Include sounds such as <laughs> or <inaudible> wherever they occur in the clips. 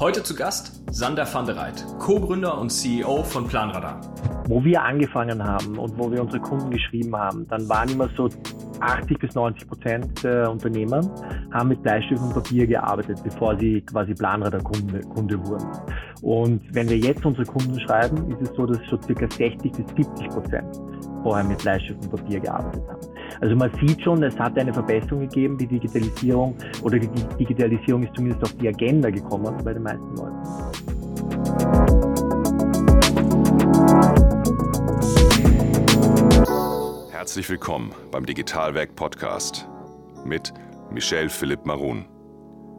Heute zu Gast Sander van der Reit, Co-Gründer und CEO von Planradar. Wo wir angefangen haben und wo wir unsere Kunden geschrieben haben, dann waren immer so 80 bis 90 Prozent der Unternehmer haben mit Bleistift und Papier gearbeitet, bevor sie quasi Planradar-Kunde Kunde wurden. Und wenn wir jetzt unsere Kunden schreiben, ist es so, dass so circa 60 bis 70 Prozent vorher mit Bleistift und Papier gearbeitet haben. Also man sieht schon, es hat eine Verbesserung gegeben, die Digitalisierung oder die Digitalisierung ist zumindest auf die Agenda gekommen bei den meisten Leuten. Herzlich willkommen beim Digitalwerk Podcast mit Michel Philipp Marun.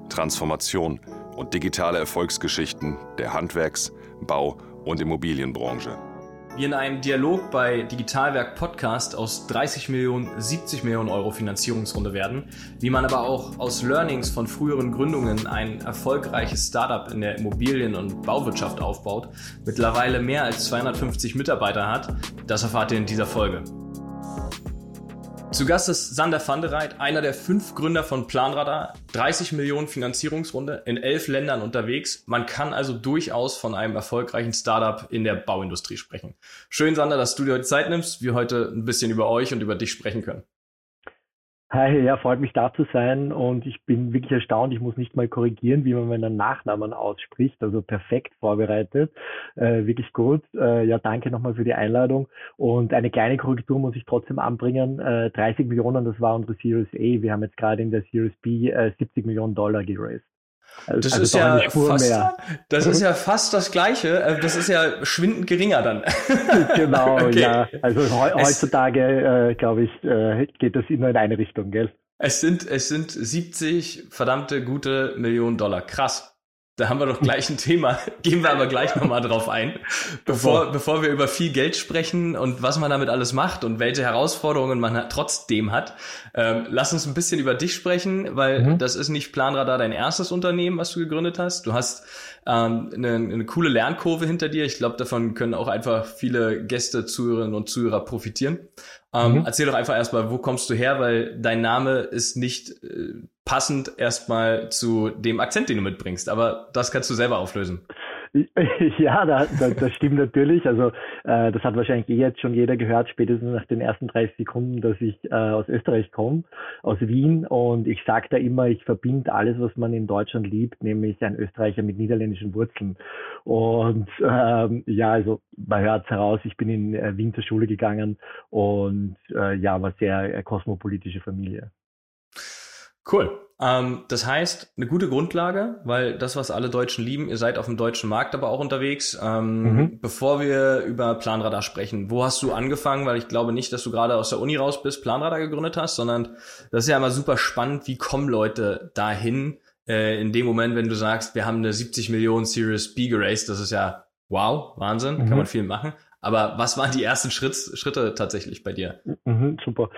Transformation und digitale Erfolgsgeschichten der Handwerks-, Bau- und Immobilienbranche wir in einem Dialog bei Digitalwerk Podcast aus 30 Millionen, 70 Millionen Euro Finanzierungsrunde werden, wie man aber auch aus Learnings von früheren Gründungen ein erfolgreiches Startup in der Immobilien- und Bauwirtschaft aufbaut, mittlerweile mehr als 250 Mitarbeiter hat, das erfahrt ihr in dieser Folge. Zu Gast ist Sander van der Reit, einer der fünf Gründer von Planradar, 30 Millionen Finanzierungsrunde, in elf Ländern unterwegs. Man kann also durchaus von einem erfolgreichen Startup in der Bauindustrie sprechen. Schön, Sander, dass du dir heute Zeit nimmst, wir heute ein bisschen über euch und über dich sprechen können. Hi, ja, freut mich da zu sein und ich bin wirklich erstaunt. Ich muss nicht mal korrigieren, wie man meinen Nachnamen ausspricht. Also perfekt vorbereitet, äh, wirklich gut. Äh, ja, danke nochmal für die Einladung. Und eine kleine Korrektur muss ich trotzdem anbringen. Äh, 30 Millionen, das war unsere Series A. Wir haben jetzt gerade in der Series B 70 äh, Millionen Dollar geraced. Also, das, also ist ja fast, das ist ja fast das Gleiche. Äh, das ist ja schwindend geringer dann. <laughs> genau, <laughs> okay. ja. Also heutzutage, äh, glaube ich, äh, geht das immer in eine Richtung, gell? Es sind, es sind 70 verdammte gute Millionen Dollar. Krass. Da haben wir doch gleich ein Thema. <laughs> Gehen wir aber gleich nochmal drauf ein. Bevor, bevor wir über viel Geld sprechen und was man damit alles macht und welche Herausforderungen man hat, trotzdem hat, ähm, lass uns ein bisschen über dich sprechen, weil mhm. das ist nicht Planradar dein erstes Unternehmen, was du gegründet hast. Du hast ähm, eine, eine coole Lernkurve hinter dir. Ich glaube, davon können auch einfach viele Gäste, Zuhörerinnen und Zuhörer profitieren. Ähm, mhm. Erzähl doch einfach erstmal, wo kommst du her, weil dein Name ist nicht äh, passend erstmal zu dem Akzent, den du mitbringst. Aber das kannst du selber auflösen. <laughs> Ja, da, da, das stimmt natürlich. Also äh, das hat wahrscheinlich eh jetzt schon jeder gehört, spätestens nach den ersten 30 Sekunden, dass ich äh, aus Österreich komme, aus Wien. Und ich sage da immer, ich verbinde alles, was man in Deutschland liebt, nämlich ein Österreicher mit niederländischen Wurzeln. Und ähm, ja, also man hört es heraus, ich bin in äh, Wien zur Schule gegangen und äh, ja, war sehr äh, kosmopolitische Familie. Cool. Ähm, das heißt, eine gute Grundlage, weil das, was alle Deutschen lieben, ihr seid auf dem deutschen Markt aber auch unterwegs. Ähm, mhm. Bevor wir über Planradar sprechen, wo hast du angefangen? Weil ich glaube nicht, dass du gerade aus der Uni raus bist, Planradar gegründet hast, sondern das ist ja immer super spannend, wie kommen Leute dahin, äh, in dem Moment, wenn du sagst, wir haben eine 70 Millionen Series B geraced, das ist ja wow, Wahnsinn, mhm. kann man viel machen. Aber was waren die ersten Schritt, Schritte tatsächlich bei dir? Mhm, super.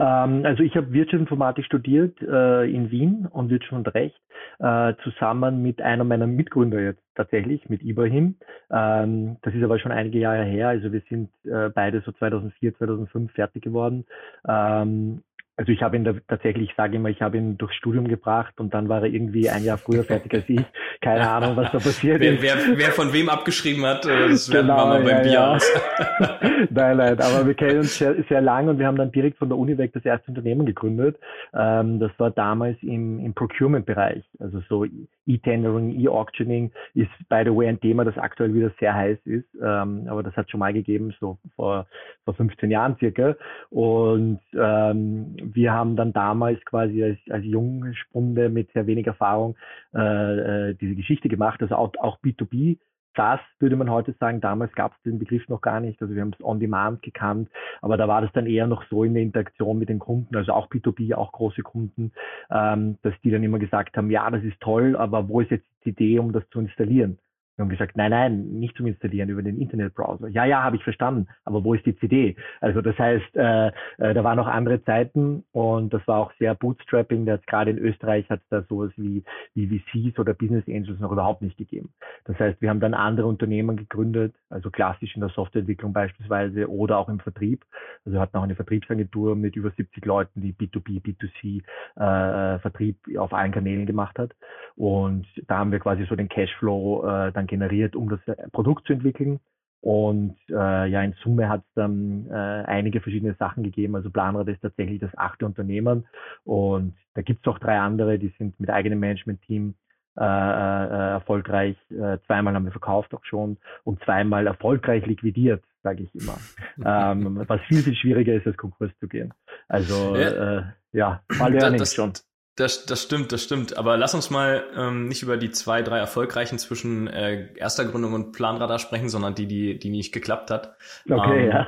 Ähm, also ich habe Wirtschaftsinformatik studiert äh, in Wien und Wirtschaft und Recht äh, zusammen mit einer meiner Mitgründer jetzt tatsächlich, mit Ibrahim. Ähm, das ist aber schon einige Jahre her. Also wir sind äh, beide so 2004, 2005 fertig geworden. Ähm, also ich habe ihn da tatsächlich, ich sage immer, ich habe ihn durchs Studium gebracht und dann war er irgendwie ein Jahr früher fertig als ich. Keine Ahnung, was da <laughs> passiert wer, ist. Wer, wer von wem abgeschrieben hat, äh, das werden genau, wir mal beim ja, Bier ja. aus. <laughs> nein, nein, aber wir kennen uns sehr, sehr lang und wir haben dann direkt von der Uni weg das erste Unternehmen gegründet. Ähm, das war damals im, im Procurement-Bereich, also so E-Tendering, E-Auctioning ist, by the way, ein Thema, das aktuell wieder sehr heiß ist. Ähm, aber das hat schon mal gegeben, so vor, vor 15 Jahren circa. Und ähm, wir haben dann damals quasi als, als Jungspunde mit sehr wenig Erfahrung äh, äh diese Geschichte gemacht. Also auch, auch B2B SaaS würde man heute sagen, damals gab es den Begriff noch gar nicht, also wir haben es on-demand gekannt, aber da war das dann eher noch so in der Interaktion mit den Kunden, also auch B2B, auch große Kunden, ähm, dass die dann immer gesagt haben, ja, das ist toll, aber wo ist jetzt die Idee, um das zu installieren? Wir haben gesagt, nein, nein, nicht zum Installieren über den Internetbrowser. Ja, ja, habe ich verstanden, aber wo ist die CD? Also das heißt, äh, äh, da waren noch andere Zeiten und das war auch sehr Bootstrapping. Das gerade in Österreich hat es da sowas wie, wie VCs oder Business Angels noch überhaupt nicht gegeben. Das heißt, wir haben dann andere Unternehmen gegründet, also klassisch in der Softwareentwicklung beispielsweise oder auch im Vertrieb. Also wir hatten auch eine Vertriebsagentur mit über 70 Leuten, die B2B, B2C äh, Vertrieb auf allen Kanälen gemacht hat. Und da haben wir quasi so den Cashflow äh, dann generiert, um das Produkt zu entwickeln. Und äh, ja, in Summe hat es dann äh, einige verschiedene Sachen gegeben. Also Planrad ist tatsächlich das achte Unternehmen und da gibt es auch drei andere, die sind mit eigenem Management-Team äh, äh, erfolgreich. Äh, zweimal haben wir verkauft auch schon und zweimal erfolgreich liquidiert, sage ich immer. <laughs> ähm, was viel, viel schwieriger ist, als Konkurs zu gehen. Also ja, äh, ja war Learning das, schon. Das, das stimmt, das stimmt. Aber lass uns mal ähm, nicht über die zwei, drei erfolgreichen zwischen äh, erster Gründung und Planradar sprechen, sondern die, die, die nicht geklappt hat. Okay, ähm, ja.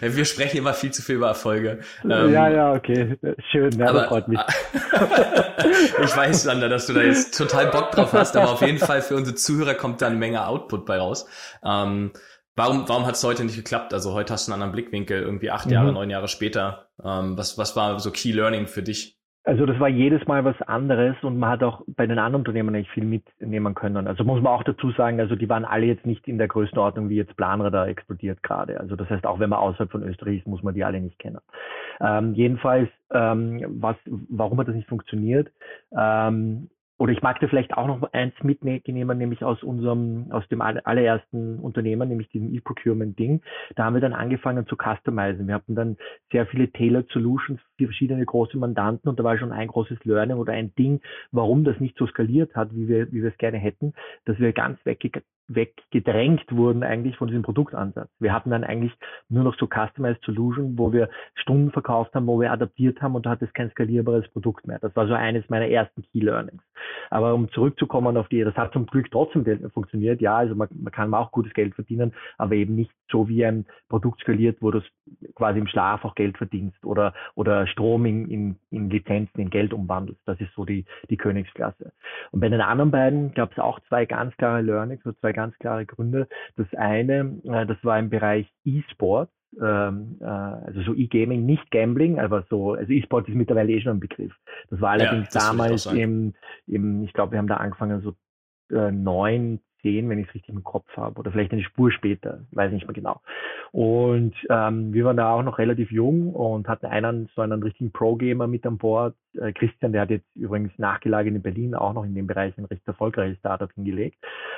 <laughs> wir sprechen immer viel zu viel über Erfolge. Ähm, ja, ja, okay. Schön, ja, aber, freut mich. <laughs> ich weiß, Sander, dass du da jetzt total Bock drauf hast, aber auf jeden Fall für unsere Zuhörer kommt da eine Menge Output bei raus. Ähm, Warum, warum hat es heute nicht geklappt? Also heute hast du einen anderen Blickwinkel, irgendwie acht mhm. Jahre, neun Jahre später. Ähm, was, was war so Key Learning für dich? Also das war jedes Mal was anderes und man hat auch bei den anderen Unternehmen nicht viel mitnehmen können. Also muss man auch dazu sagen, also die waren alle jetzt nicht in der Größenordnung, wie jetzt Planradar explodiert gerade. Also das heißt, auch wenn man außerhalb von Österreich ist, muss man die alle nicht kennen. Ähm, jedenfalls, ähm, was, warum hat das nicht funktioniert? Ähm, oder ich mag dir vielleicht auch noch eins mitnehmen, nämlich aus unserem, aus dem allerersten Unternehmen, nämlich diesem E-Procurement-Ding. Da haben wir dann angefangen zu customizen. Wir hatten dann sehr viele Tailored Solutions verschiedene große Mandanten und da war schon ein großes Learning oder ein Ding, warum das nicht so skaliert hat, wie wir, wie wir es gerne hätten, dass wir ganz wegge weggedrängt wurden eigentlich von diesem Produktansatz. Wir hatten dann eigentlich nur noch so Customized Solution, wo wir Stunden verkauft haben, wo wir adaptiert haben und da hat es kein skalierbares Produkt mehr. Das war so eines meiner ersten Key Learnings. Aber um zurückzukommen auf die, das hat zum Glück trotzdem funktioniert. Ja, also man, man kann auch gutes Geld verdienen, aber eben nicht so wie ein Produkt skaliert, wo du quasi im Schlaf auch Geld verdienst oder, oder Strom in, in, in Lizenzen in Geld umwandelst. Das ist so die, die Königsklasse. Und bei den anderen beiden gab es auch zwei ganz klare Learnings, so zwei ganz klare Gründe. Das eine, äh, das war im Bereich E-Sport ähm, äh, also so E-Gaming, nicht Gambling, aber so, also E-Sport ist mittlerweile eh schon ein Begriff. Das war allerdings ja, das damals im, im, ich glaube, wir haben da angefangen so äh, neun, zehn, wenn ich es richtig im Kopf habe, oder vielleicht eine Spur später, weiß nicht mehr genau. Und ähm, wir waren da auch noch relativ jung und hatten einen so einen richtigen Pro-Gamer mit an Bord. Äh, Christian, der hat jetzt übrigens nachgelagert in Berlin auch noch in dem Bereich ein recht erfolgreiches Startup hingelegt.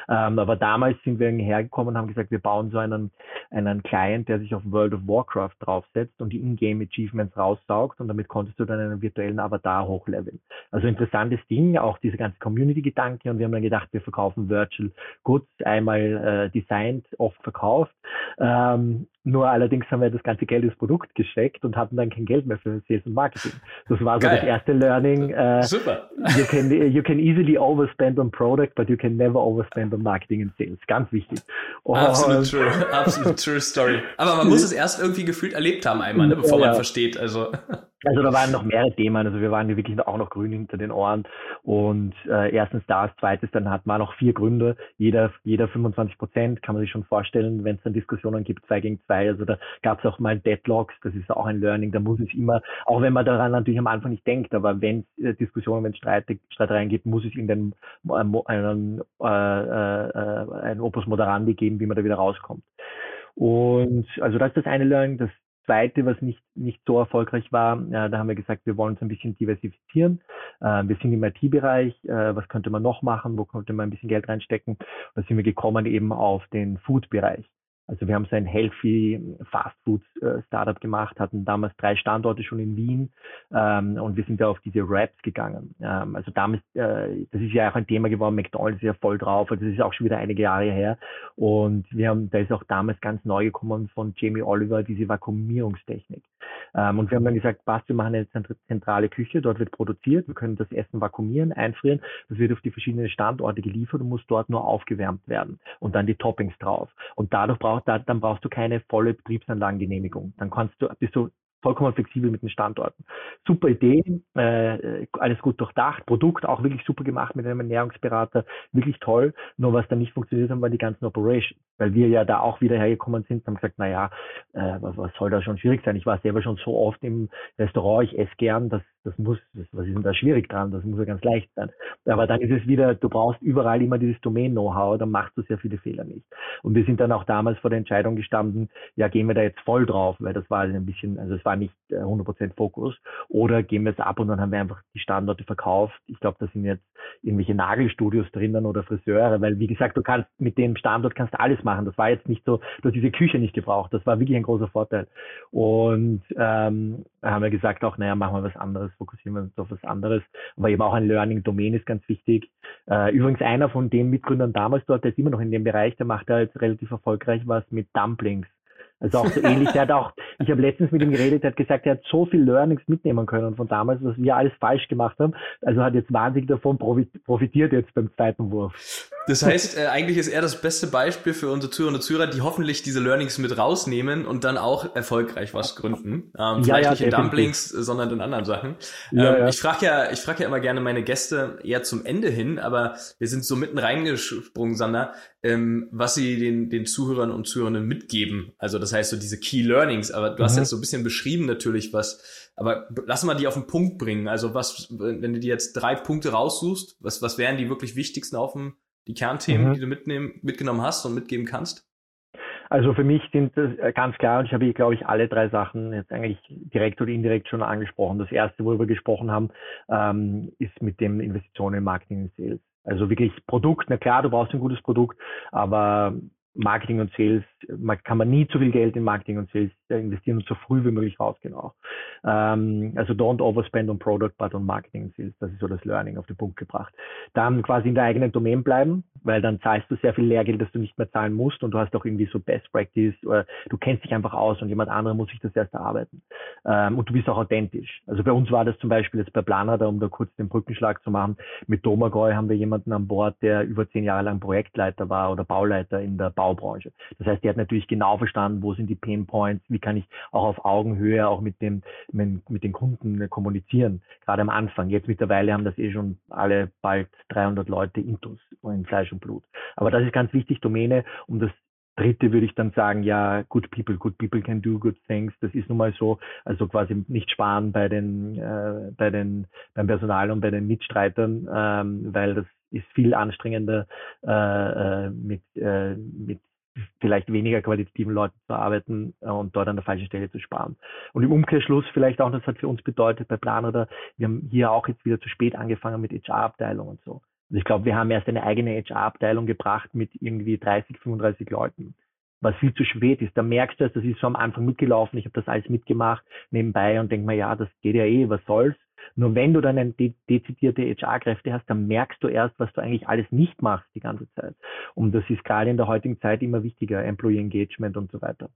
Ähm, aber damals sind wir hergekommen und haben gesagt, wir bauen so einen, einen Client, der sich auf World of Warcraft draufsetzt und die Ingame Achievements raussaugt und damit konntest du dann einen virtuellen Avatar hochleveln. Also interessantes Ding, auch diese ganze Community-Gedanke und wir haben dann gedacht, wir verkaufen Virtual Goods, einmal äh, designed, oft verkauft. Ähm, nur allerdings haben wir das ganze Geld ins Produkt gesteckt und hatten dann kein Geld mehr für Sales und Marketing. Das war so Geil. das erste Learning. Äh, Super. You can, you can easily overspend on product, but you can never overspend on marketing and sales. Ganz wichtig. Und Absolut true. Absolut true story. Aber man muss <laughs> es erst irgendwie gefühlt erlebt haben einmal, ne, bevor ja, man versteht. Also. Also da waren noch mehrere Themen, also wir waren wirklich auch noch grün hinter den Ohren. Und äh, erstens das, zweites dann hat man noch vier Gründe, jeder jeder 25 Prozent, kann man sich schon vorstellen, wenn es dann Diskussionen gibt, zwei gegen zwei, also da gab es auch mal Deadlocks, das ist auch ein Learning, da muss es immer, auch wenn man daran natürlich am Anfang nicht denkt, aber wenn es äh, Diskussionen, wenn es Streit, Streitereien gibt, muss es in den äh, einen, äh, äh, ein Opus Moderandi geben, wie man da wieder rauskommt. Und also das ist das eine Learning, das Zweite, was nicht, nicht so erfolgreich war, äh, da haben wir gesagt, wir wollen uns ein bisschen diversifizieren. Äh, wir sind im IT-Bereich, äh, was könnte man noch machen, wo könnte man ein bisschen Geld reinstecken? Da sind wir gekommen eben auf den Food-Bereich. Also wir haben so ein Healthy Fast Food äh, Startup gemacht, hatten damals drei Standorte schon in Wien ähm, und wir sind da auf diese Raps gegangen. Ähm, also damals, äh, das ist ja auch ein Thema geworden, McDonald's ist ja voll drauf, also das ist auch schon wieder einige Jahre her. Und wir haben, da ist auch damals ganz neu gekommen von Jamie Oliver diese Vakuumierungstechnik. Ähm, und wir haben dann gesagt, passt, wir machen eine zentrale Küche, dort wird produziert, wir können das Essen vakuumieren, einfrieren, das wird auf die verschiedenen Standorte geliefert und muss dort nur aufgewärmt werden und dann die Toppings drauf. Und dadurch braucht brauchst, da, dann brauchst du keine volle Betriebsanlagengenehmigung. Dann kannst du, bist du vollkommen flexibel mit den Standorten. Super Idee, äh, alles gut durchdacht, Produkt auch wirklich super gemacht mit einem Ernährungsberater, wirklich toll. Nur was dann nicht funktioniert hat, waren die ganzen Operations, weil wir ja da auch wieder hergekommen sind und haben gesagt, naja, äh, was soll da schon schwierig sein? Ich war selber schon so oft im Restaurant, ich esse gern, das, Das muss, was ist denn da schwierig dran? Das muss ja ganz leicht sein. Aber dann ist es wieder, du brauchst überall immer dieses Domain-Know-how, dann machst du sehr viele Fehler nicht. Und wir sind dann auch damals vor der Entscheidung gestanden, ja, gehen wir da jetzt voll drauf, weil das war ein bisschen, also es war nicht 100% äh, Fokus, oder gehen wir es ab und dann haben wir einfach die Standorte verkauft. Ich glaube, da sind jetzt irgendwelche Nagelstudios drinnen oder Friseure, weil wie gesagt, du kannst mit dem Standort kannst alles machen. Das war jetzt nicht so, du hast diese Küche nicht gebraucht. Das war wirklich ein großer Vorteil. Und ähm, haben wir gesagt auch, naja, machen wir was anderes, fokussieren wir uns auf was anderes. Aber eben auch ein Learning Domain ist ganz wichtig. Äh, übrigens einer von den Mitgründern damals dort, der ist immer noch in dem Bereich, der macht halt relativ erfolgreich was mit Dumplings. Also auch so ähnlich. Der hat auch, ich habe letztens mit ihm geredet, der hat gesagt, er hat so viel Learnings mitnehmen können von damals, was wir alles falsch gemacht haben. Also hat jetzt wahnsinnig davon profitiert jetzt beim zweiten Wurf. Das heißt, äh, eigentlich ist er das beste Beispiel für unsere Zuhörer und Zuhörer, die hoffentlich diese Learnings mit rausnehmen und dann auch erfolgreich was gründen. Ähm, vielleicht ja, ja, nicht in Dumplings, sondern in anderen Sachen. Ja, ähm, ich frage ja, ich frage ja immer gerne meine Gäste eher zum Ende hin, aber wir sind so mitten reingesprungen, Sander, ähm, was sie den, den Zuhörern und Zuhörern mitgeben. Also das heißt so diese Key Learnings, aber du mhm. hast jetzt so ein bisschen beschrieben natürlich, was, aber lass mal die auf den Punkt bringen. Also was, wenn du dir jetzt drei Punkte raussuchst, was, was wären die wirklich wichtigsten auf dem die Kernthemen, mhm. die du mitnehmen, mitgenommen hast und mitgeben kannst? Also für mich sind das äh, ganz klar, und ich habe, glaube ich, alle drei Sachen jetzt eigentlich direkt oder indirekt schon angesprochen. Das erste, worüber wir gesprochen haben, ähm, ist mit dem Investitionen in Marketing und Sales. Also wirklich Produkt, na klar, du brauchst ein gutes Produkt, aber Marketing und Sales, man, kann man nie zu viel Geld in Marketing und Sales investieren und so früh wie möglich rausgehen auch. Ähm, also don't overspend on Product, but on Marketing und Sales. Das ist so das Learning auf den Punkt gebracht. Dann quasi in der eigenen Domain bleiben, weil dann zahlst du sehr viel Lehrgeld, das du nicht mehr zahlen musst und du hast auch irgendwie so Best Practice oder du kennst dich einfach aus und jemand anderer muss sich das erst erarbeiten. Ähm, und du bist auch authentisch. Also bei uns war das zum Beispiel jetzt bei Planradar, um da kurz den Brückenschlag zu machen, mit Domagoj haben wir jemanden an Bord, der über zehn Jahre lang Projektleiter war oder Bauleiter in der Baubranche. Das heißt, der hat natürlich genau verstanden, wo sind die Pain Points, wie kann ich auch auf Augenhöhe auch mit dem, mit, den Kunden kommunizieren, gerade am Anfang. Jetzt mittlerweile haben das eh schon alle bald 300 Leute intus in Fleisch und Blut. Aber das ist ganz wichtig, Domäne, um das Dritte würde ich dann sagen, ja, good people, good people can do good things. Das ist nun mal so. Also quasi nicht sparen bei den, äh, bei den, beim Personal und bei den Mitstreitern, ähm, weil das ist viel anstrengender äh, äh, mit, äh, mit vielleicht weniger qualitativen Leuten zu arbeiten äh, und dort an der falschen Stelle zu sparen. Und im Umkehrschluss vielleicht auch, das hat für uns bedeutet bei Planradar, wir haben hier auch jetzt wieder zu spät angefangen mit HR-Abteilung und so. Also ich glaube, wir haben erst eine eigene HR-Abteilung gebracht mit irgendwie 30, 35 Leuten was viel zu spät ist. Da merkst du, das ist so am Anfang mitgelaufen, ich habe das alles mitgemacht nebenbei und denk mir, ja, das geht ja eh, was soll's. Nur wenn du dann eine de dezidierte HR-Kräfte hast, dann merkst du erst, was du eigentlich alles nicht machst die ganze Zeit. Und das ist gerade in der heutigen Zeit immer wichtiger, Employee Engagement und so weiter.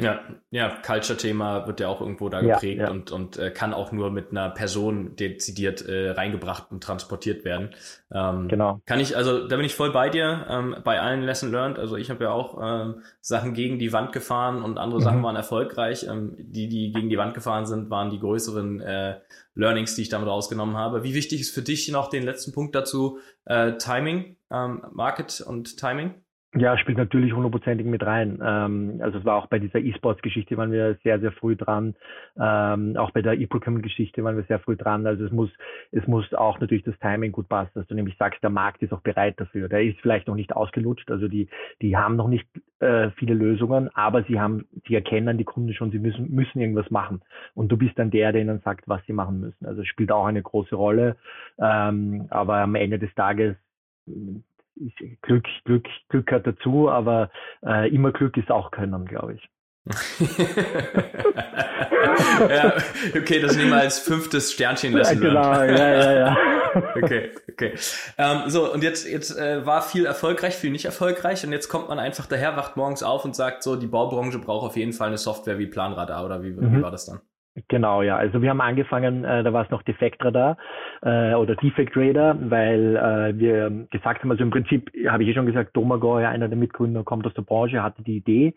Ja, ja, Culture-Thema wird ja auch irgendwo da geprägt ja, ja. und, und äh, kann auch nur mit einer Person dezidiert äh, reingebracht und transportiert werden. Ähm, genau. Kann ich, also da bin ich voll bei dir, ähm, bei allen Lesson Learned. Also ich habe ja auch ähm, Sachen gegen die Wand gefahren und andere mhm. Sachen waren erfolgreich. Ähm, die, die gegen die Wand gefahren sind, waren die größeren äh, Learnings, die ich damit rausgenommen habe. Wie wichtig ist für dich noch den letzten Punkt dazu, äh, Timing, ähm, Market und Timing? Ja, spielt natürlich hundertprozentig mit rein. Ähm, also es war auch bei dieser E-Sports-Geschichte waren wir sehr, sehr früh dran. Ähm, auch bei der E-Procurement-Geschichte waren wir sehr früh dran. Also es muss, es muss auch natürlich das Timing gut passen, dass du nämlich sagst, der Markt ist auch bereit dafür. Der ist vielleicht noch nicht ausgelutscht. Also die, die haben noch nicht äh, viele Lösungen, aber sie haben, sie erkennen die Kunden schon, sie müssen, müssen irgendwas machen. Und du bist dann der, der ihnen sagt, was sie machen müssen. Also es spielt auch eine große Rolle. Ähm, aber am Ende des Tages Glück, Glück, Glück gehört dazu, aber äh, immer Glück ist auch Können, glaube ich. <laughs> ja, okay, das nehmen wir als fünftes Sternchen lassen. Ja, genau, ja, ja, ja. <laughs> okay, okay. Ähm, so, und jetzt, jetzt äh, war viel erfolgreich, viel nicht erfolgreich und jetzt kommt man einfach daher, wacht morgens auf und sagt so, die Baubranche braucht auf jeden Fall eine Software wie Planradar oder wie, mhm. wie war das dann? Genau, ja. Also wir haben angefangen, äh, da war es noch Defektradar äh, oder Defect Radar, weil äh, wir gesagt haben, also im Prinzip habe ich ja schon gesagt, Domagoj, einer der Mitgründer, kommt aus der Branche, hatte die Idee.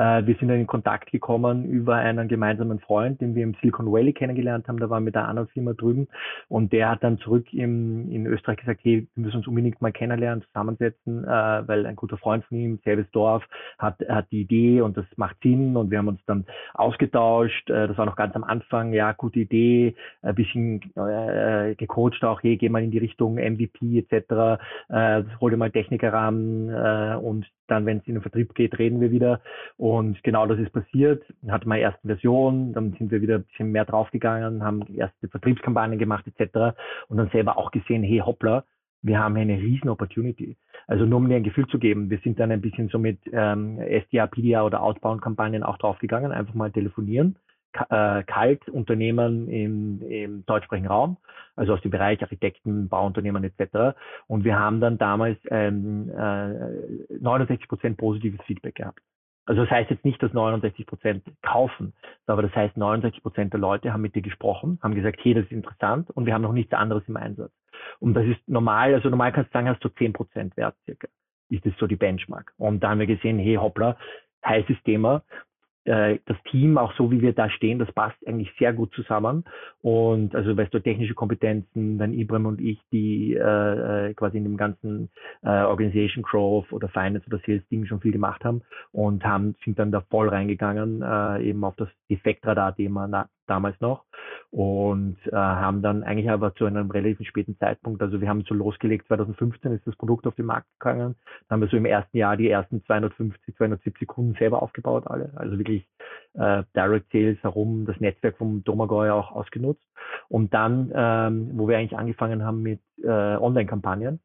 Äh, wir sind dann in Kontakt gekommen über einen gemeinsamen Freund, den wir im Silicon Valley kennengelernt haben. Da wir mit einer anderen Firma drüben und der hat dann zurück im, in Österreich gesagt, hey, wir müssen uns unbedingt mal kennenlernen, zusammensetzen, äh, weil ein guter Freund von ihm, selbes Dorf, hat, hat die Idee und das macht Sinn und wir haben uns dann ausgetauscht. Äh, das war noch ganz am am Anfang, ja, gute Idee, ein bisschen äh, gecoacht auch, hey, geh mal in die Richtung MVP etc., äh, hol dir mal Techniker ran äh, und dann, wenn es in den Vertrieb geht, reden wir wieder. Und genau das ist passiert. Hatte mal erste Version, dann sind wir wieder ein bisschen mehr draufgegangen, haben erste Vertriebskampagnen gemacht etc. Und dann selber auch gesehen, hey, hoppla, wir haben eine riesen Opportunity. Also nur um dir ein Gefühl zu geben, wir sind dann ein bisschen so mit ähm, SDA, PDA oder Outbound-Kampagnen auch draufgegangen, einfach mal telefonieren, äh, kalt Unternehmen im, im deutschsprachigen Raum, also aus dem Bereich Architekten, Bauunternehmen etc. Und wir haben dann damals ähm, äh, 69 Prozent positives Feedback gehabt. Also das heißt jetzt nicht, dass 69 Prozent kaufen, aber das heißt 69 Prozent der Leute haben mit dir gesprochen, haben gesagt, hey, das ist interessant und wir haben noch nichts anderes im Einsatz. Und das ist normal, also normal kannst du sagen, hast du 10 Prozent Wert circa. Ist das so die Benchmark. Und da haben wir gesehen, hey, hoppla, heißes Thema. Äh, das Team, auch so wie wir da stehen, das passt eigentlich sehr gut zusammen. Und also weißt du, technische Kompetenzen, dann Ibrahim und ich, die äh, äh, quasi in dem ganzen äh, Organization Growth oder Finance oder Sales Ding schon viel gemacht haben und haben, sind dann da voll reingegangen, äh, eben auf das Effektradar-Thema damals noch und äh, haben dann eigentlich aber zu einem relativ späten Zeitpunkt, also wir haben so losgelegt, 2015 ist das Produkt auf den Markt gegangen, dann haben wir so im ersten Jahr die ersten 250, 270 Kunden selber aufgebaut, alle, also wirklich äh, Direct Sales herum, das Netzwerk vom Domagoj auch ausgenutzt. Und dann, ähm, wo wir eigentlich angefangen haben mit äh, Online-Kampagnen,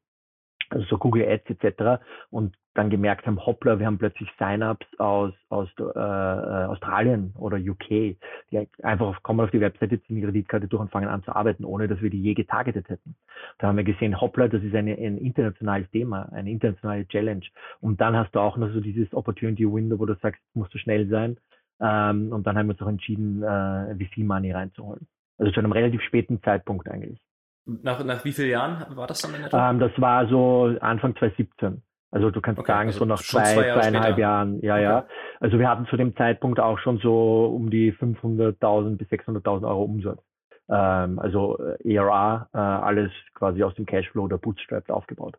also so Google Ads etc. und dann gemerkt haben, hoppla, wir haben plötzlich Sign-ups aus, aus äh, äh Australien oder UK, die einfach auf, kommen auf die Webseite, ziehen die Kreditkarte durch und fangen an zu arbeiten, ohne dass wir die je getargetet hätten. Da haben wir gesehen, hoppla, das ist eine, ein internationales Thema, eine internationale Challenge. Und dann hast du auch noch so dieses Opportunity Window, wo du sagst, musst du schnell sein. Ähm, und dann haben wir uns auch entschieden, äh, VC-Money reinzuholen. Also zu einem relativ späten Zeitpunkt eigentlich. Nach, nach wie vielen Jahren war das dann in etwa? Ähm, das war so Anfang 2017. Also du kannst okay, sagen, also so nach zwei, zwei Jahre zweieinhalb später. Jahren, ja, okay. ja. Also wir hatten zu dem Zeitpunkt auch schon so um die 500.000 bis 600.000 Euro Umsatz. Ähm, also ERA, äh, alles quasi aus dem Cashflow oder Bootstraps aufgebaut.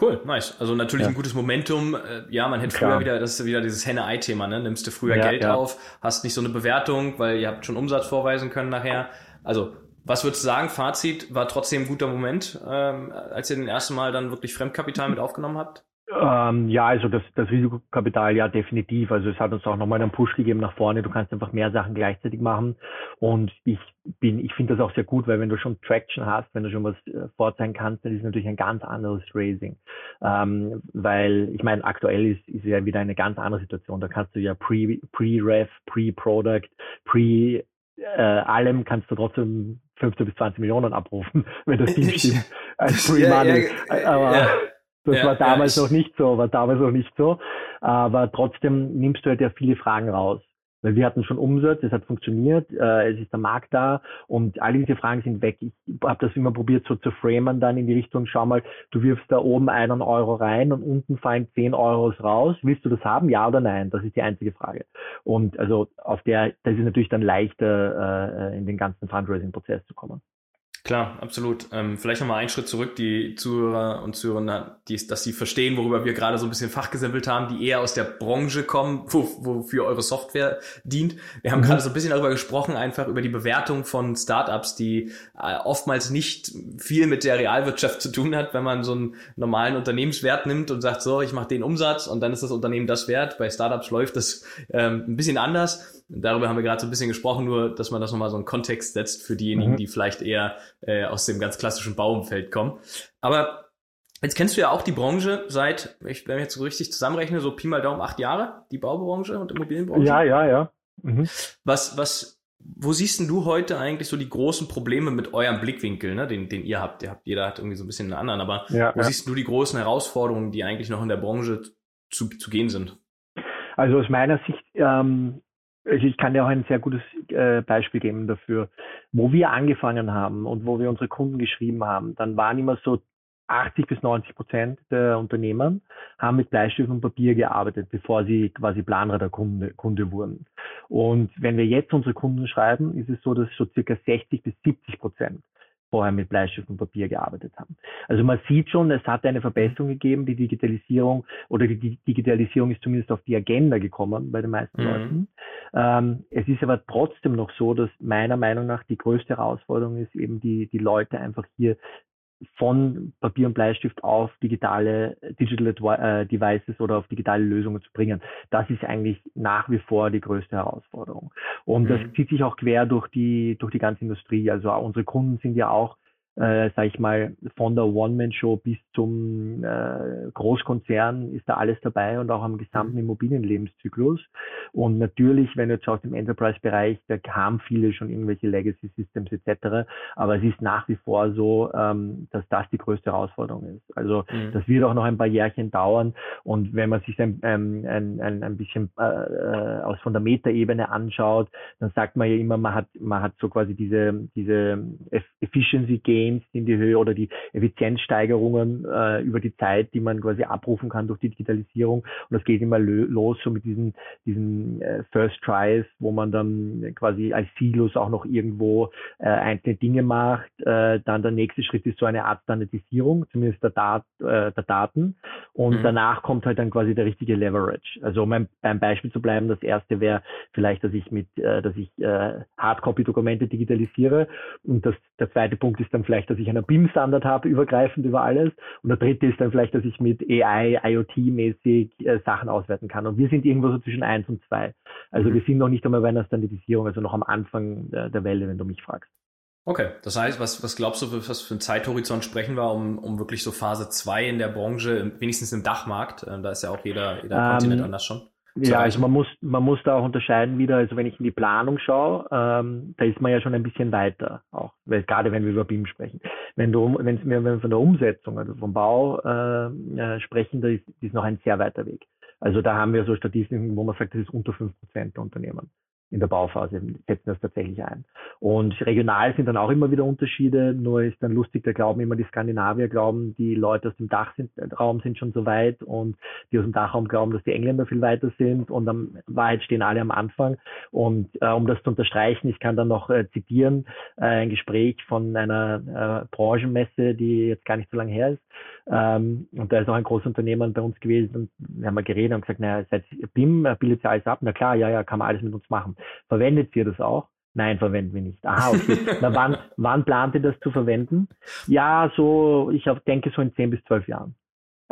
Cool, nice. Also natürlich ja. ein gutes Momentum. Äh, ja, man hätte früher wieder, das ist wieder dieses Henne-Ei-Thema, ne? Nimmst du früher ja, Geld ja. auf, hast nicht so eine Bewertung, weil ihr habt schon Umsatz vorweisen können nachher. Also was würdest du sagen? Fazit war trotzdem ein guter Moment, ähm, als ihr den ersten Mal dann wirklich Fremdkapital mit aufgenommen habt? Ähm, ja, also das, das Risikokapital ja definitiv. Also es hat uns auch nochmal einen Push gegeben nach vorne. Du kannst einfach mehr Sachen gleichzeitig machen. Und ich bin, ich finde das auch sehr gut, weil wenn du schon Traction hast, wenn du schon was äh, vorzeigen kannst, dann ist es natürlich ein ganz anderes Raising. Ähm, weil ich meine, aktuell ist, ist ja wieder eine ganz andere Situation. Da kannst du ja Pre, Pre-Ref, Pre-Product, Pre äh, allem kannst du trotzdem 15 bis 20 Millionen abrufen, <laughs> wenn das Team stimmt, als Free <laughs> Money. Ja, ja, Aber ja, das war damals noch nicht so, war damals noch nicht so. Aber trotzdem nimmst du halt ja viele Fragen raus. Weil wir hatten schon Umsatz, es hat funktioniert, äh, es ist der Markt da und all diese Fragen sind weg. Ich habe das immer probiert so zu framen dann in die Richtung, schau mal, du wirfst da oben einen Euro rein und unten fallen zehn Euros raus. Willst du das haben, ja oder nein? Das ist die einzige Frage. Und also auf der, das ist natürlich dann leichter, äh, in den ganzen Fundraising-Prozess zu kommen. Klar, absolut. Ähm, vielleicht nochmal einen Schritt zurück, die Zuhörer und Zuhörer, die, dass sie verstehen, worüber wir gerade so ein bisschen fachgesammelt haben, die eher aus der Branche kommen, wo, wofür eure Software dient. Wir haben mhm. gerade so ein bisschen darüber gesprochen, einfach über die Bewertung von Startups, die äh, oftmals nicht viel mit der Realwirtschaft zu tun hat, wenn man so einen normalen Unternehmenswert nimmt und sagt, so, ich mache den Umsatz und dann ist das Unternehmen das wert. Bei Startups läuft das ähm, ein bisschen anders. Darüber haben wir gerade so ein bisschen gesprochen, nur dass man das nochmal so einen Kontext setzt für diejenigen, mhm. die vielleicht eher äh, aus dem ganz klassischen Bauumfeld kommen. Aber jetzt kennst du ja auch die Branche seit, ich, wenn ich jetzt so richtig zusammenrechne, so Pi mal Daumen acht Jahre, die Baubranche und Immobilienbranche. Ja, ja, ja. Mhm. Was, was, wo siehst denn du heute eigentlich so die großen Probleme mit eurem Blickwinkel, ne, den, den ihr habt? Ihr habt, jeder hat irgendwie so ein bisschen einen anderen, aber ja, wo ja. siehst du die großen Herausforderungen, die eigentlich noch in der Branche zu, zu gehen sind? Also aus meiner Sicht ähm, also ich kann dir auch ein sehr gutes äh, Beispiel geben dafür. Wo wir angefangen haben und wo wir unsere Kunden geschrieben haben, dann waren immer so 80 bis 90 Prozent der Unternehmer haben mit Bleistift und Papier gearbeitet, bevor sie quasi Planräder Kunde, Kunde wurden. Und wenn wir jetzt unsere Kunden schreiben, ist es so, dass so circa 60 bis 70 Prozent vorher mit Bleistift und Papier gearbeitet haben. Also man sieht schon, es hat eine Verbesserung gegeben, die Digitalisierung oder die Digitalisierung ist zumindest auf die Agenda gekommen bei den meisten mhm. Leuten. Ähm, es ist aber trotzdem noch so, dass meiner Meinung nach die größte Herausforderung ist, eben die, die Leute einfach hier von Papier und Bleistift auf digitale Digital äh, Devices oder auf digitale Lösungen zu bringen. Das ist eigentlich nach wie vor die größte Herausforderung. Und mhm. das zieht sich auch quer durch die, durch die ganze Industrie. Also unsere Kunden sind ja auch äh, sage ich mal, von der One-Man-Show bis zum äh, Großkonzern ist da alles dabei und auch am gesamten mhm. Immobilienlebenszyklus. Und natürlich, wenn du jetzt aus dem Enterprise-Bereich, da haben viele schon irgendwelche Legacy-Systems etc., aber es ist nach wie vor so, ähm, dass das die größte Herausforderung ist. Also mhm. das wird auch noch ein paar Jährchen dauern und wenn man sich ein, ein, ein, ein bisschen äh, äh, aus von der Metaebene anschaut, dann sagt man ja immer, man hat, man hat so quasi diese, diese Efficiency Gain Gains in die Höhe oder die Effizienzsteigerungen äh, über die Zeit, die man quasi abrufen kann durch die Digitalisierung. Und das geht immer los so mit diesen, diesen äh, First Tries, wo man dann quasi als Silos auch noch irgendwo äh, einzelne Dinge macht. Äh, dann der nächste Schritt ist so eine Art Standardisierung, zumindest der, Dat, äh, der Daten. Und mhm. danach kommt halt dann quasi der richtige Leverage. Also um beim Beispiel zu bleiben, das erste wäre vielleicht, dass ich mit, äh, dass ich äh, Hardcopy-Dokumente digitalisiere. Und das, der zweite Punkt ist dann vielleicht, dass ich einen BIM-Standard habe, übergreifend über alles. Und der dritte ist dann vielleicht, dass ich mit AI, IoT-mäßig äh, Sachen auswerten kann. Und wir sind irgendwo so zwischen eins und zwei. Also mhm. wir sind noch nicht einmal bei einer Standardisierung, also noch am Anfang der, der Welle, wenn du mich fragst. Okay, das heißt, was, was glaubst du, was für einen Zeithorizont sprechen wir, um, um wirklich so Phase 2 in der Branche, wenigstens im Dachmarkt, äh, da ist ja auch jeder, jeder ähm, Kontinent anders schon? Ja, also man muss, man muss da auch unterscheiden wieder, also wenn ich in die Planung schaue, ähm, da ist man ja schon ein bisschen weiter, auch, weil, gerade wenn wir über BIM sprechen. Wenn du, wenn wir von der Umsetzung, also vom Bau äh, äh, sprechen, da ist, ist noch ein sehr weiter Weg. Also da haben wir so Statistiken, wo man sagt, das ist unter fünf Prozent der Unternehmen in der Bauphase setzen das tatsächlich ein. Und regional sind dann auch immer wieder Unterschiede, nur ist dann lustig, da glauben immer die Skandinavier glauben, die Leute aus dem Dachraum sind schon so weit und die aus dem Dachraum glauben, dass die Engländer viel weiter sind und am Wahrheit stehen alle am Anfang. Und äh, um das zu unterstreichen, ich kann dann noch äh, zitieren, äh, ein Gespräch von einer äh, Branchenmesse, die jetzt gar nicht so lange her ist. Ähm, und da ist auch ein Großunternehmer bei uns gewesen und wir haben mal geredet und gesagt, naja, seit BIM bildet ja alles ab. Na klar, ja, ja, kann man alles mit uns machen. Verwendet ihr das auch? Nein, verwenden wir nicht. Aha, okay. <laughs> Na, wann, wann plant ihr das zu verwenden? Ja, so, ich denke so in zehn bis zwölf Jahren.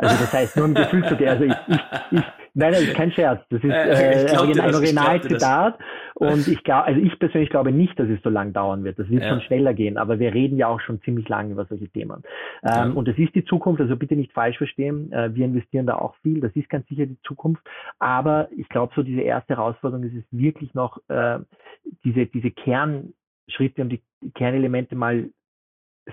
Also das heißt nur ein Gefühl zu dir. Also ich, ich, ich, nein, das ist kein Scherz. Das ist äh, äh ein Originalzitat. Und ich glaube, also ich persönlich glaube nicht, dass es so lang dauern wird. Das wird ja. schon schneller gehen. Aber wir reden ja auch schon ziemlich lange über solche Themen. Ähm, ja. Und das ist die Zukunft. Also bitte nicht falsch verstehen. Äh, wir investieren da auch viel. Das ist ganz sicher die Zukunft. Aber ich glaube, so diese erste Herausforderung ist es wirklich noch, äh, diese, diese Kernschritte und die Kernelemente mal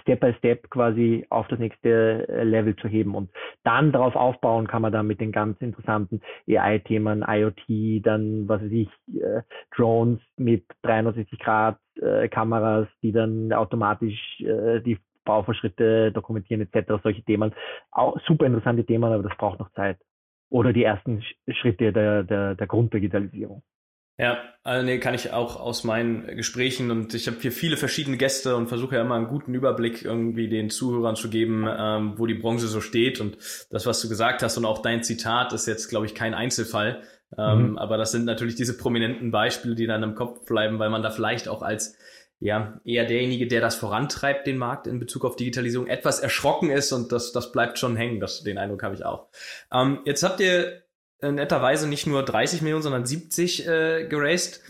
Step by Step quasi auf das nächste äh, Level zu heben. Und dann darauf aufbauen kann man dann mit den ganz interessanten AI-Themen, IoT, dann, was weiß ich, äh, Drones mit 360 Grad äh, Kameras, die dann automatisch äh, die Baufortschritte dokumentieren etc. Solche Themen. Auch super interessante Themen, aber das braucht noch Zeit. Oder die ersten Schritte der, der, der Grunddigitalisierung. Ja, also nee, kann ich auch aus meinen Gesprächen und ich habe hier viele verschiedene Gäste und versuche ja immer einen guten Überblick irgendwie den Zuhörern zu geben, ähm, wo die Branche so steht und das, was du gesagt hast und auch dein Zitat ist jetzt, glaube ich, kein Einzelfall, ähm, mhm. aber das sind natürlich diese prominenten Beispiele, die dann im Kopf bleiben, weil man da vielleicht auch als ja, eher derjenige, der das vorantreibt, den Markt in Bezug auf Digitalisierung, etwas erschrocken ist und das, das bleibt schon hängen. Das, den Eindruck habe ich auch. Ähm, jetzt habt ihr netterweise nicht nur 30 Millionen, sondern 70 äh, geraced.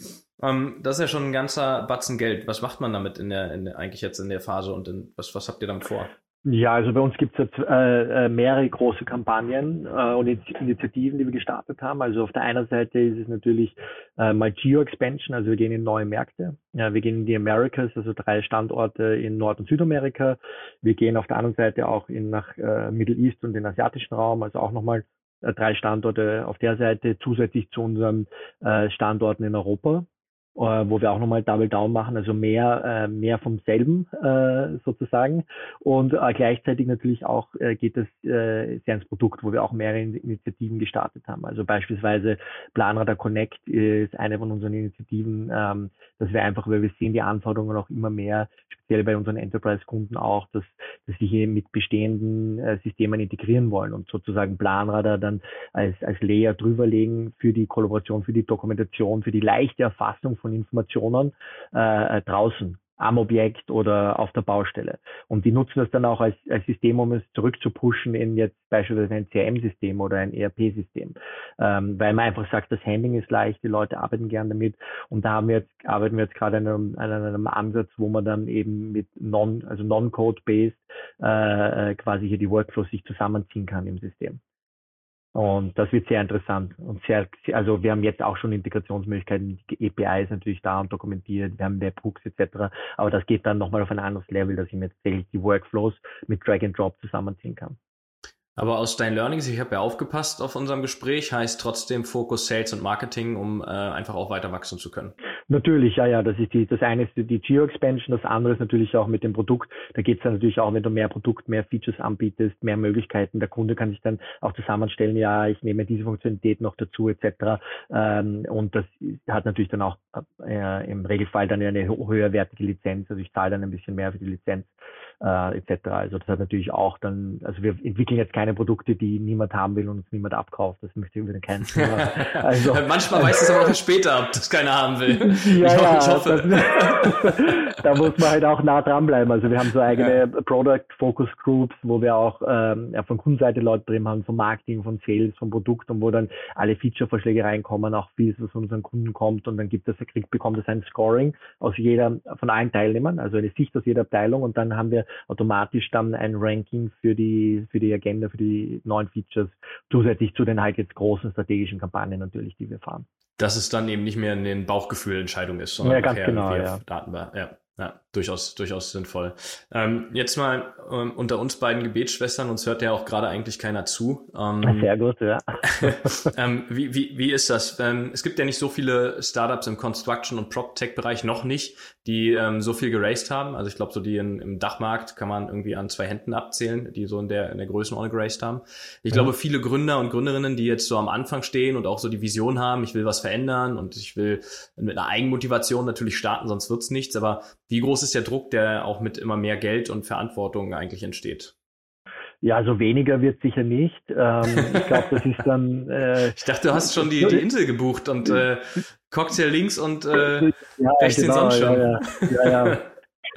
Ähm, das ist ja schon ein ganzer Batzen Geld. Was macht man damit in der, in der eigentlich jetzt in der Phase und in, was, was habt ihr damit vor? Ja, also bei uns gibt es jetzt äh, äh, mehrere große Kampagnen äh, und Initiativen, die wir gestartet haben. Also auf der einen Seite ist es natürlich äh, mal Geo-Expansion, also wir gehen in neue Märkte. Ja, wir gehen in die Americas, also drei Standorte in Nord- und Südamerika. Wir gehen auf der anderen Seite auch in nach äh, Middle East und den asiatischen Raum, also auch nochmal äh, drei Standorte auf der Seite zusätzlich zu unseren äh, Standorten in Europa. Äh, wo wir auch nochmal Double Down machen, also mehr, äh, mehr vom selben äh, sozusagen. Und äh, gleichzeitig natürlich auch äh, geht es äh, sehr ins Produkt, wo wir auch mehrere Initiativen gestartet haben. Also beispielsweise Planradar Connect ist eine von unseren Initiativen, ähm, dass wir einfach, weil wir sehen die Anforderungen auch immer mehr, speziell bei unseren Enterprise-Kunden auch, dass, dass sie hier mit bestehenden äh, Systemen integrieren wollen und sozusagen Planradar dann als, als Layer drüberlegen für die Kollaboration, für die Dokumentation, für die leichte Erfassung von Informationen äh, draußen am Objekt oder auf der Baustelle. Und die nutzen das dann auch als, als System, um es zurückzupushen in jetzt beispielsweise ein CRM-System oder ein ERP-System. Ähm, weil man einfach sagt, das Handling ist leicht, die Leute arbeiten gern damit. Und da haben wir jetzt, arbeiten wir jetzt gerade an einem, an einem Ansatz, wo man dann eben mit non, also non-code-based äh, quasi hier die Workflows sich zusammenziehen kann im System. Und das wird sehr interessant und sehr, also wir haben jetzt auch schon Integrationsmöglichkeiten, die API ist natürlich da und dokumentiert, wir haben Webhooks etc. Aber das geht dann nochmal auf ein anderes Level, dass ich mir tatsächlich die Workflows mit Drag and Drop zusammenziehen kann. Aber aus deinen Learnings, ich habe ja aufgepasst auf unserem Gespräch, heißt trotzdem Fokus Sales und Marketing, um äh, einfach auch weiter wachsen zu können. Natürlich, ja, ja, das ist die, das eine ist die Geo-Expansion, das andere ist natürlich auch mit dem Produkt. Da geht es dann natürlich auch, wenn du mehr Produkt, mehr Features anbietest, mehr Möglichkeiten. Der Kunde kann sich dann auch zusammenstellen, ja, ich nehme diese Funktionalität noch dazu, etc. Ähm, und das hat natürlich dann auch äh, im Regelfall dann eine höherwertige Lizenz. Also ich zahle dann ein bisschen mehr für die Lizenz äh, etc. Also das hat natürlich auch dann, also wir entwickeln jetzt keine Produkte, die niemand haben will und uns niemand abkauft. Das möchte ich wieder keinen. <laughs> Also, Manchmal weiß es aber auch später, ob das keiner haben will. <laughs> ja, ich, ja, ich hoffe. Das, <laughs> da muss man halt auch nah dranbleiben. Also wir haben so eigene ja. Product Focus Groups, wo wir auch ähm, ja, von Kundenseite Leute drin haben, von Marketing, von Sales, von Produkt und wo dann alle Feature-Vorschläge reinkommen, auch vieles, was von unseren Kunden kommt und dann gibt es, kriegt, bekommt es ein Scoring aus jeder, von allen Teilnehmern, also eine Sicht aus jeder Abteilung und dann haben wir automatisch dann ein Ranking für die, für die Agenda, für die neuen Features, zusätzlich zu den halt jetzt großen strategischen Kampagnen natürlich, die wir fahren. Dass es dann eben nicht mehr eine Bauchgefühlentscheidung ist, sondern ja, ganz genau, ja. Daten, ja. Ja, durchaus, durchaus sinnvoll. Ähm, jetzt mal ähm, unter uns beiden Gebetsschwestern, uns hört ja auch gerade eigentlich keiner zu. Ähm, <laughs> Sehr gut, ja. <laughs> ähm, wie, wie, wie ist das? Ähm, es gibt ja nicht so viele Startups im Construction- und Prop-Tech-Bereich noch nicht, die ähm, so viel geraced haben. Also ich glaube, so die in, im Dachmarkt kann man irgendwie an zwei Händen abzählen, die so in der, in der Größenordnung geraced haben. Ich glaube, viele Gründer und Gründerinnen, die jetzt so am Anfang stehen und auch so die Vision haben, ich will was verändern und ich will mit einer Eigenmotivation natürlich starten, sonst wird's nichts, aber wie groß ist der Druck, der auch mit immer mehr Geld und Verantwortung eigentlich entsteht? Ja, also weniger wird sicher nicht. Ähm, ich glaube, das ist dann. <laughs> Äh, ich dachte, du hast schon die, die Insel gebucht und äh, Cocktail links und äh, ja, rechts genau, den Sonnenschirm. Ja, ja, ja, ja. <laughs>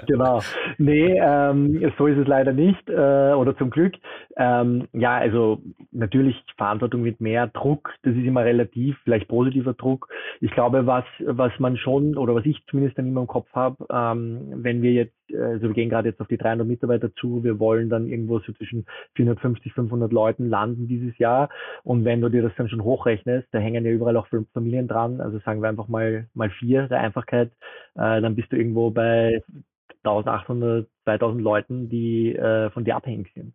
genau. Nee, ähm, so ist es leider nicht, äh, oder zum Glück. Ähm, ja, also natürlich Verantwortung mit mehr Druck, das ist immer relativ, vielleicht positiver Druck. Ich glaube, was, was man schon, oder was ich zumindest dann immer im Kopf habe, ähm, wenn wir jetzt, also wir gehen gerade jetzt auf die 300 Mitarbeiter zu, wir wollen dann irgendwo so zwischen 450, 500 Leuten landen dieses Jahr. Und wenn du dir das dann schon hochrechnest, da hängen ja überall auch Familien dran, also sagen wir einfach mal, mal vier der Einfachheit, äh, dann bist du irgendwo bei 1800, 2000 Leuten, die äh, von dir abhängig sind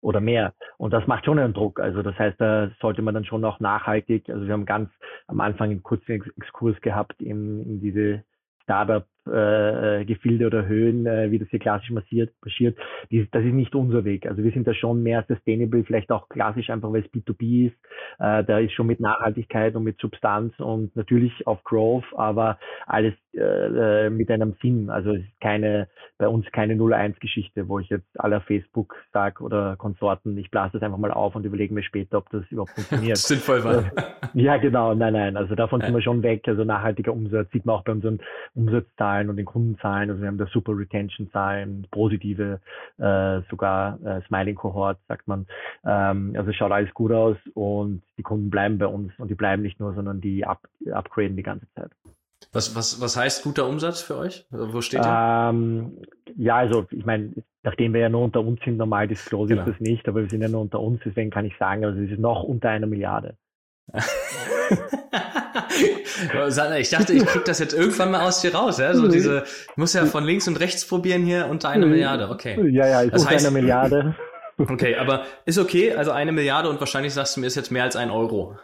oder mehr. Und das macht schon einen Druck. Also das heißt, da sollte man dann schon auch nachhaltig, also wir haben ganz am Anfang einen kurzen Exkurs gehabt in, in diese Startup-Gefilde äh, oder Höhen, äh, wie das hier klassisch massiert, marschiert, das ist nicht unser Weg. Also wir sind da schon mehr sustainable, vielleicht auch klassisch einfach, weil es B2B ist. Äh, da ist schon mit Nachhaltigkeit und mit Substanz und natürlich auf Growth, aber alles äh, äh mit einem Sinn. Also es ist keine, bei uns keine 0-1-Geschichte, wo ich jetzt aller Facebook sage oder Konsorten, ich blase das einfach mal auf und überlege mir später, ob das überhaupt funktioniert. das <laughs> sinnvoll war. Ja, genau, nein, nein. Also davon sind wir schon weg. Also nachhaltiger Umsatz sieht man auch bei unseren Umsatzzahlen und den Kundenzahlen. Also wir haben da super Retention-Zahlen, positive, äh, sogar äh, Smiling-Kohort, sagt man. Ähm, also es schaut alles gut aus und die Kunden bleiben bei uns und die bleiben nicht nur, sondern die up upgraden die ganze Zeit. Was, was, was heißt guter Umsatz für euch? Wo steht ihr? Ähm, ja, also ich meine, nachdem wir ja nur unter uns sind, normal disclose genau. ist das nicht, aber wir sind ja nur unter uns, deswegen kann ich sagen, also es ist noch unter einer Milliarde. <laughs> <laughs> ich dachte, ich krieg das jetzt irgendwann mal aus dir raus, ja? So diese, ich muss ja von links und rechts probieren hier unter einer Milliarde, okay. Ja, ja, ich das unter heißt, einer Milliarde. <laughs> Okay, aber ist okay, also eine Milliarde und wahrscheinlich sagst du mir, ist jetzt mehr als ein Euro.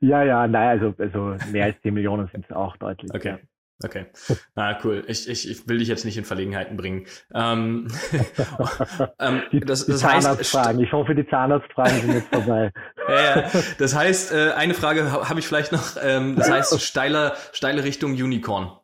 Ja, ja, nein, also, also mehr als 10 Millionen sind es auch deutlich. Okay. Okay. Ah, cool. Ich, ich, ich will dich jetzt nicht in Verlegenheiten bringen. Ähm, <laughs> <laughs> ähm, die, das, das die Zahnarztfragen. Ich hoffe, die Zahnarztfragen sind jetzt vorbei. <laughs> ja, ja. Das heißt, äh, eine Frage habe ich vielleicht noch. Ähm, das heißt, steile, steile Richtung Unicorn.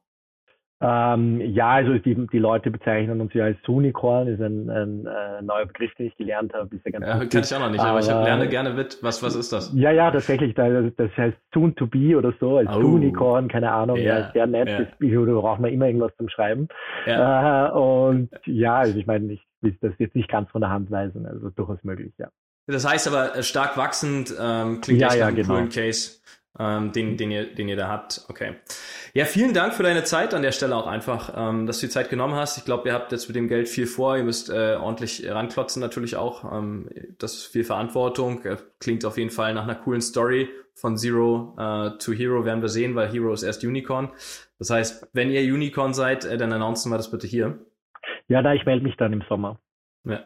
Ähm, ja, also die, die Leute bezeichnen uns ja als Unicorn, ist ein, ein, ein äh, neuer Begriff, den ich gelernt habe. Ist ja ganz ja, kann ich auch noch nicht, aber, aber ich lerne gerne mit. Was, was ist das? Ja, ja, tatsächlich. Das heißt Soon to be oder so, als oh. Unicorn, keine Ahnung. Ja, ja sehr nett. Ja. Da braucht man immer irgendwas zum Schreiben. Ja. Äh, und ja, also ich meine, ich will das jetzt nicht ganz von der Hand weisen, also durchaus möglich, ja. Das heißt aber äh, stark wachsend, ähm, klingt ja, echt ja, nach einem genau. coolen Case ähm, den, den, ihr, den ihr da habt. Okay. Ja, vielen Dank für deine Zeit an der Stelle auch einfach, ähm, dass du die Zeit genommen hast. Ich glaube, ihr habt jetzt mit dem Geld viel vor. Ihr müsst äh, ordentlich ranklotzen natürlich auch. Ähm, das ist viel Verantwortung. Äh, klingt auf jeden Fall nach einer coolen Story. Von Zero äh, to Hero werden wir sehen, weil Hero ist erst Unicorn. Das heißt, wenn ihr Unicorn seid, äh, dann announcen wir das bitte hier. Ja, da ich melde mich dann im Sommer. Ja. <laughs>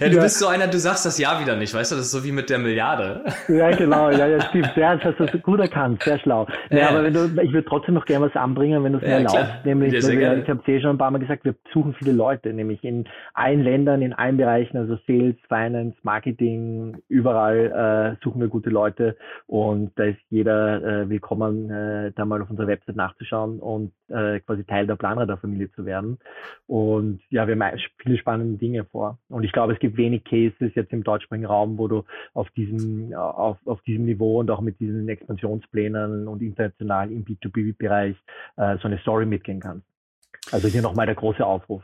ja, du ja. bist so einer, du sagst das Ja wieder nicht, weißt du, das ist so wie mit der Milliarde. Ja, genau, ja, ja, stimmt. Ja, das hast du gut erkannt, sehr schlau. Ja, ja. aber wenn du, ich würde trotzdem noch gerne was anbringen, wenn du es mir erlaubst. Nämlich, wir, ich habe es eh schon ein paar Mal gesagt, wir suchen viele Leute, nämlich in allen Ländern, in allen Bereichen, also Sales, Finance, Marketing, überall äh, suchen wir gute Leute und da ist jeder äh, willkommen, äh, da mal auf unserer Website nachzuschauen und äh, quasi Teil der Planradar-Familie zu werden. Und ja, wir haben viele spannende Dinge vor. Und ich glaube, es gibt wenig Cases jetzt im deutschsprachigen Raum, wo du auf diesem, auf, auf diesem Niveau und auch mit diesen Expansionsplänen und international im B2B-Bereich äh, so eine Story mitgehen kannst. Also hier nochmal der große Aufruf.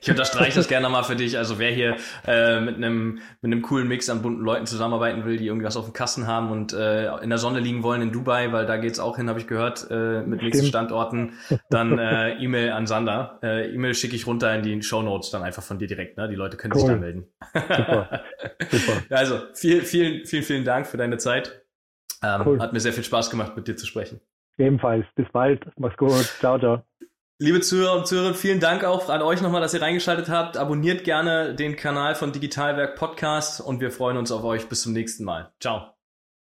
Ich unterstreiche das gerne mal für dich. Also wer hier äh, mit einem mit einem coolen Mix an bunten Leuten zusammenarbeiten will, die irgendwie was auf dem Kassen haben und äh, in der Sonne liegen wollen in Dubai, weil da geht's auch hin, habe ich gehört, äh, mit nächsten Standorten, dann <laughs> äh, E-Mail an Sander. Äh, E-Mail schicke ich runter in die Show Notes dann einfach von dir direkt. Ne? Die Leute können cool. sich da melden. Super. <laughs> Super. Also vielen, vielen, vielen, vielen Dank für deine Zeit. Ähm, cool. Hat mir sehr viel Spaß gemacht, mit dir zu sprechen. Ebenfalls. Bis bald. Mach's gut. Ciao, ciao. Liebe Zuhörer und Zuhörerinnen, vielen Dank auch an euch nochmal, dass ihr reingeschaltet habt. Abonniert gerne den Kanal von Digitalwerk Podcast und wir freuen uns auf euch. Bis zum nächsten Mal. Ciao.